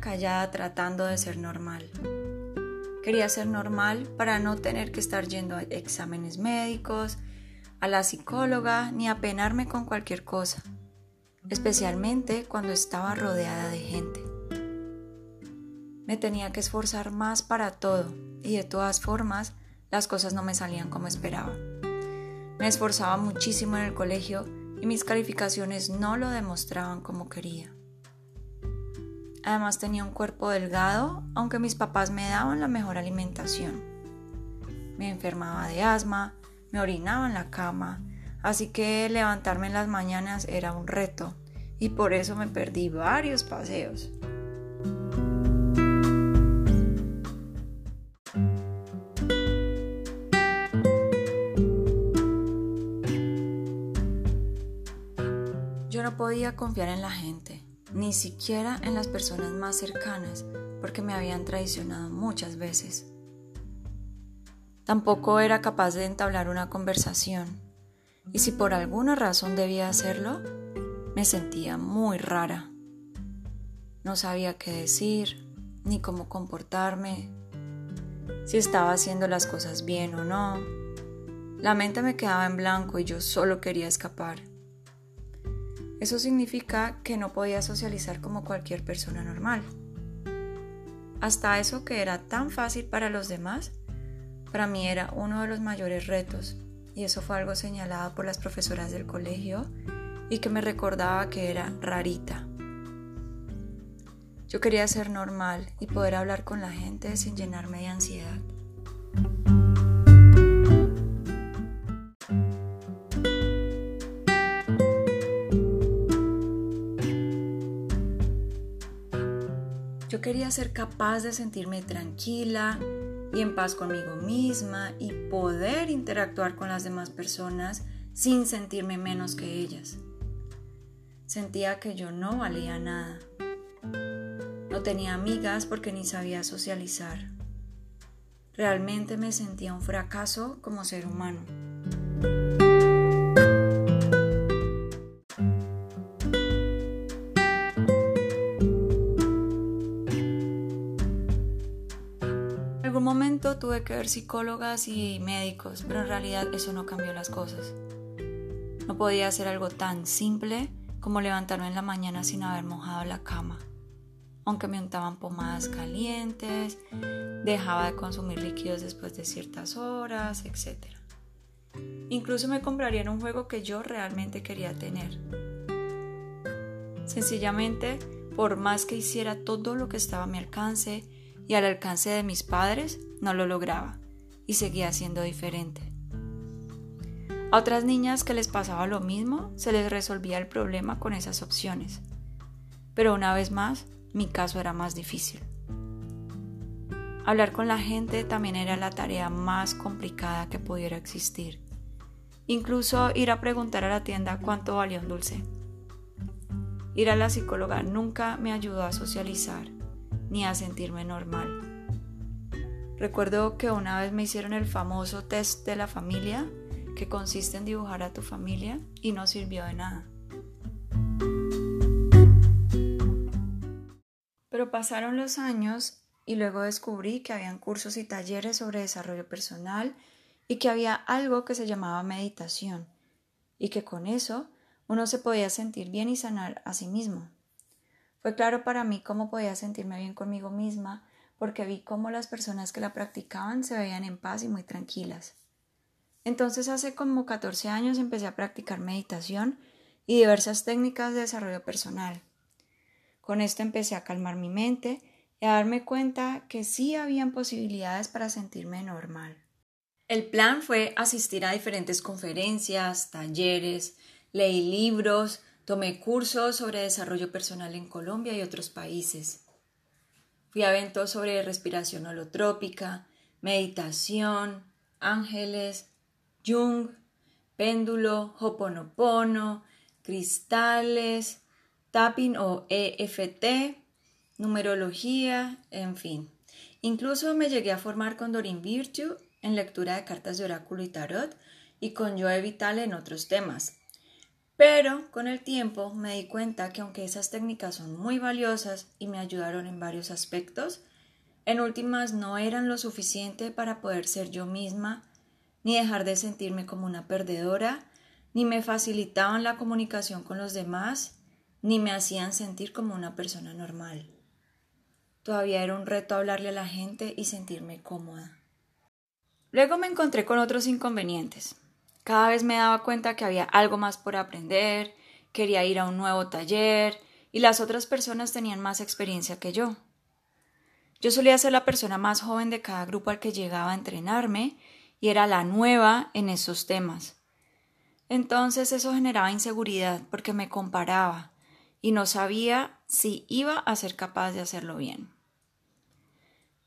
callada tratando de ser normal. Quería ser normal para no tener que estar yendo a exámenes médicos, a la psicóloga, ni apenarme con cualquier cosa, especialmente cuando estaba rodeada de gente. Me tenía que esforzar más para todo y de todas formas las cosas no me salían como esperaba. Me esforzaba muchísimo en el colegio y mis calificaciones no lo demostraban como quería. Además tenía un cuerpo delgado, aunque mis papás me daban la mejor alimentación. Me enfermaba de asma, me orinaba en la cama, así que levantarme en las mañanas era un reto y por eso me perdí varios paseos. Yo no podía confiar en la gente, ni siquiera en las personas más cercanas, porque me habían traicionado muchas veces. Tampoco era capaz de entablar una conversación, y si por alguna razón debía hacerlo, me sentía muy rara. No sabía qué decir, ni cómo comportarme, si estaba haciendo las cosas bien o no. La mente me quedaba en blanco y yo solo quería escapar. Eso significa que no podía socializar como cualquier persona normal. Hasta eso que era tan fácil para los demás, para mí era uno de los mayores retos, y eso fue algo señalado por las profesoras del colegio y que me recordaba que era rarita. Yo quería ser normal y poder hablar con la gente sin llenarme de ansiedad. Quería ser capaz de sentirme tranquila y en paz conmigo misma y poder interactuar con las demás personas sin sentirme menos que ellas. Sentía que yo no valía nada. No tenía amigas porque ni sabía socializar. Realmente me sentía un fracaso como ser humano. Momento tuve que ver psicólogas y médicos, pero en realidad eso no cambió las cosas. No podía hacer algo tan simple como levantarme en la mañana sin haber mojado la cama. Aunque me untaban pomadas calientes, dejaba de consumir líquidos después de ciertas horas, etc. Incluso me comprarían un juego que yo realmente quería tener. Sencillamente, por más que hiciera todo lo que estaba a mi alcance, y al alcance de mis padres no lo lograba y seguía siendo diferente. A otras niñas que les pasaba lo mismo se les resolvía el problema con esas opciones, pero una vez más mi caso era más difícil. Hablar con la gente también era la tarea más complicada que pudiera existir. Incluso ir a preguntar a la tienda cuánto valía un dulce. Ir a la psicóloga nunca me ayudó a socializar ni a sentirme normal. Recuerdo que una vez me hicieron el famoso test de la familia, que consiste en dibujar a tu familia, y no sirvió de nada. Pero pasaron los años y luego descubrí que habían cursos y talleres sobre desarrollo personal y que había algo que se llamaba meditación y que con eso uno se podía sentir bien y sanar a sí mismo. Fue claro para mí cómo podía sentirme bien conmigo misma, porque vi cómo las personas que la practicaban se veían en paz y muy tranquilas. Entonces hace como 14 años empecé a practicar meditación y diversas técnicas de desarrollo personal. Con esto empecé a calmar mi mente y a darme cuenta que sí habían posibilidades para sentirme normal. El plan fue asistir a diferentes conferencias, talleres, leí libros, Tomé cursos sobre desarrollo personal en Colombia y otros países. Fui a eventos sobre respiración holotrópica, meditación, ángeles, Jung, péndulo, hoponopono, cristales, tapping o EFT, numerología, en fin. Incluso me llegué a formar con Dorin Virtue en lectura de cartas de oráculo y tarot y con Joe Vital en otros temas, Pero con el tiempo me di cuenta que aunque esas técnicas son muy valiosas y me ayudaron en varios aspectos, en últimas no eran lo suficiente para poder ser yo misma, ni dejar de sentirme como una perdedora, ni me facilitaban la comunicación con los demás, ni me hacían sentir como una persona normal. Todavía era un reto hablarle a la gente y sentirme cómoda. Luego me encontré con otros inconvenientes. Cada vez me daba cuenta que había algo más por aprender, quería ir a un nuevo taller, y las otras personas tenían más experiencia que yo. Yo solía ser la persona más joven de cada grupo al que llegaba a entrenarme y era la nueva en esos temas. Entonces eso generaba inseguridad porque me comparaba y no sabía si iba a ser capaz de hacerlo bien.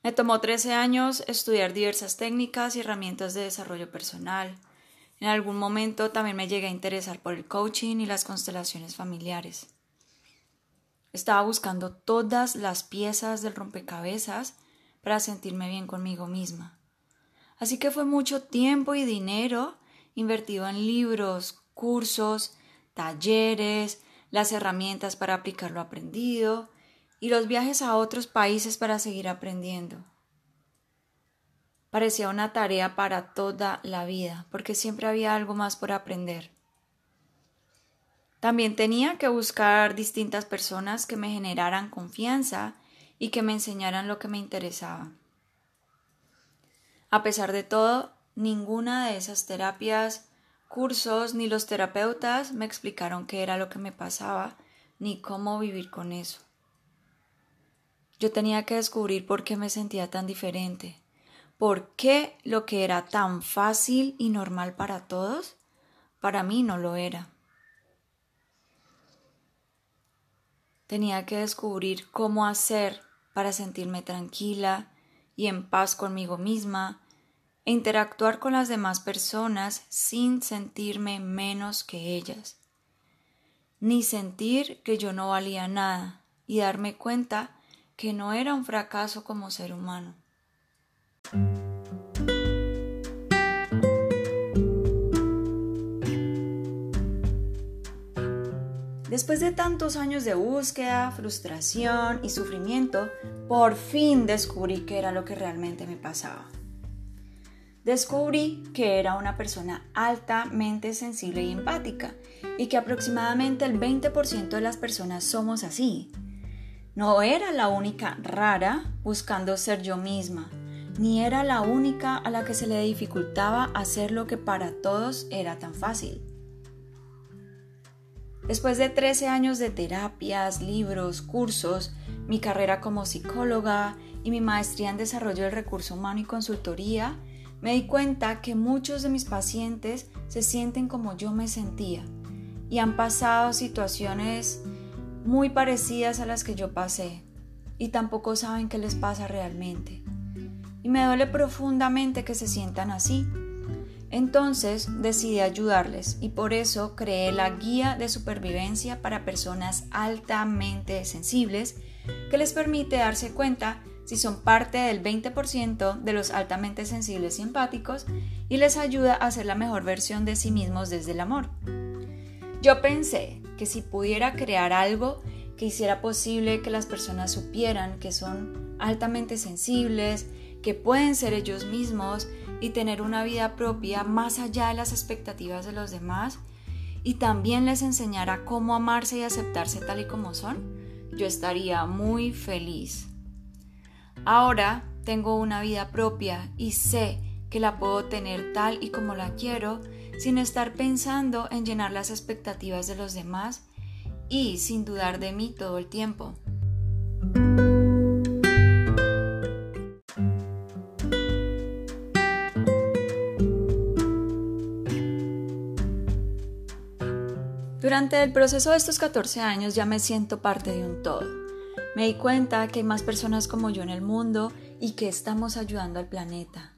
Me tomó 13 años estudiar diversas técnicas y herramientas de desarrollo personal. En algún momento también me llegué a interesar por el coaching y las constelaciones familiares. Estaba buscando todas las piezas del rompecabezas para sentirme bien conmigo misma. Así que fue mucho tiempo y dinero invertido en libros, cursos, talleres, las herramientas para aplicar lo aprendido y los viajes a otros países para seguir aprendiendo. Parecía una tarea para toda la vida, porque siempre había algo más por aprender. También tenía que buscar distintas personas que me generaran confianza y que me enseñaran lo que me interesaba. A pesar de todo, ninguna de esas terapias, cursos ni los terapeutas me explicaron qué era lo que me pasaba ni cómo vivir con eso. Yo tenía que descubrir por qué me sentía tan diferente, por qué lo que era tan fácil y normal para todos, para mí no lo era. Tenía que descubrir cómo hacer para sentirme tranquila y en paz conmigo misma e interactuar con las demás personas sin sentirme menos que ellas, ni sentir que yo no valía nada y darme cuenta que no era un fracaso como ser humano. Después de tantos años de búsqueda, frustración y sufrimiento, por fin descubrí qué era lo que realmente me pasaba. Descubrí que era una persona altamente sensible y empática y que aproximadamente el 20% de las personas somos así. No era la única rara buscando ser yo misma, ni era la única a la que se le dificultaba hacer lo que para todos era tan fácil. Después de 13 años de terapias, libros, cursos, mi carrera como psicóloga y mi maestría en desarrollo del recurso humano y consultoría, me di cuenta que muchos de mis pacientes se sienten como yo me sentía y han pasado situaciones muy parecidas a las que yo pasé y tampoco saben qué les pasa realmente. Y me duele profundamente que se sientan así entonces decidí ayudarles y por eso creé la guía de supervivencia para personas altamente sensibles que les permite darse cuenta si son parte del 20% de los altamente sensibles y empáticos y les ayuda a ser la mejor versión de sí mismos desde el amor. Yo pensé que si pudiera crear algo que hiciera posible que las personas supieran que son altamente sensibles, que pueden ser ellos mismos y tener una vida propia más allá de las expectativas de los demás y también les enseñara cómo amarse y aceptarse tal y como son, yo estaría muy feliz. Ahora tengo una vida propia y sé que la puedo tener tal y como la quiero sin estar pensando en llenar las expectativas de los demás y sin dudar de mí todo el tiempo. Durante el proceso de estos 14 años ya me siento parte de un todo. Me di cuenta que hay más personas como yo en el mundo y que estamos ayudando al planeta.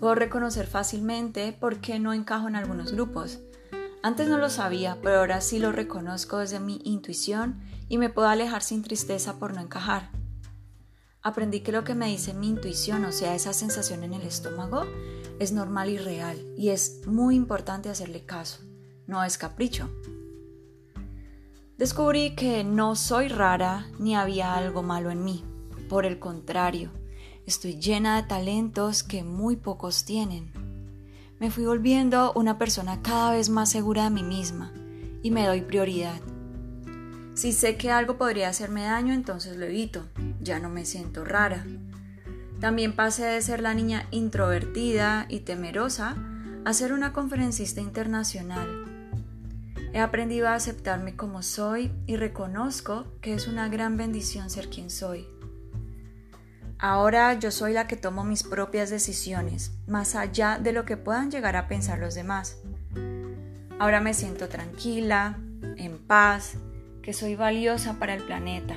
Puedo reconocer fácilmente por qué no encajo en algunos grupos. Antes no lo sabía, pero ahora sí lo reconozco desde mi intuición y me puedo alejar sin tristeza por no encajar. Aprendí que lo que me dice mi intuición, o sea, esa sensación en el estómago, es normal y real y es muy importante hacerle caso, no es capricho. Descubrí que no soy rara ni había algo malo en mí. Por el contrario, estoy llena de talentos que muy pocos tienen. Me fui volviendo una persona cada vez más segura de mí misma y me doy prioridad. Si sé que algo podría hacerme daño, entonces lo evito. Ya no me siento rara. También pasé de ser la niña introvertida y temerosa a ser una conferencista internacional He aprendido a aceptarme como soy y reconozco que es una gran bendición ser quien soy. Ahora yo soy la que tomo mis propias decisiones, más allá de lo que puedan llegar a pensar los demás. Ahora me siento tranquila, en paz, que soy valiosa para el planeta.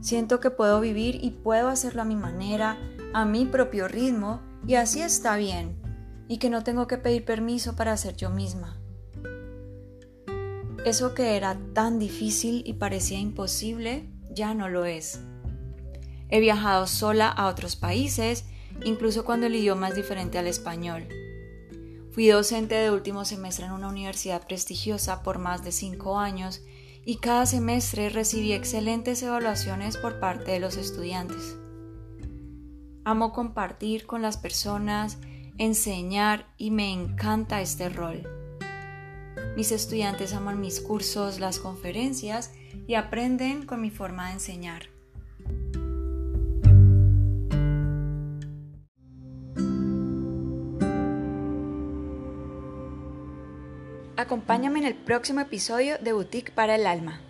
Siento que puedo vivir y puedo hacerlo a mi manera, a mi propio ritmo, y así está bien, y que no tengo que pedir permiso para ser yo misma. Eso que era tan difícil y parecía imposible, ya no lo es. He viajado sola a otros países, incluso cuando el idioma es diferente al español. Fui docente de último semestre en una universidad prestigiosa por más de cinco años y cada semestre recibí excelentes evaluaciones por parte de los estudiantes. Amo compartir con las personas, enseñar y me encanta este rol. Mis estudiantes aman mis cursos, las conferencias y aprenden con mi forma de enseñar. Acompáñame en el próximo episodio de Boutique para el Alma.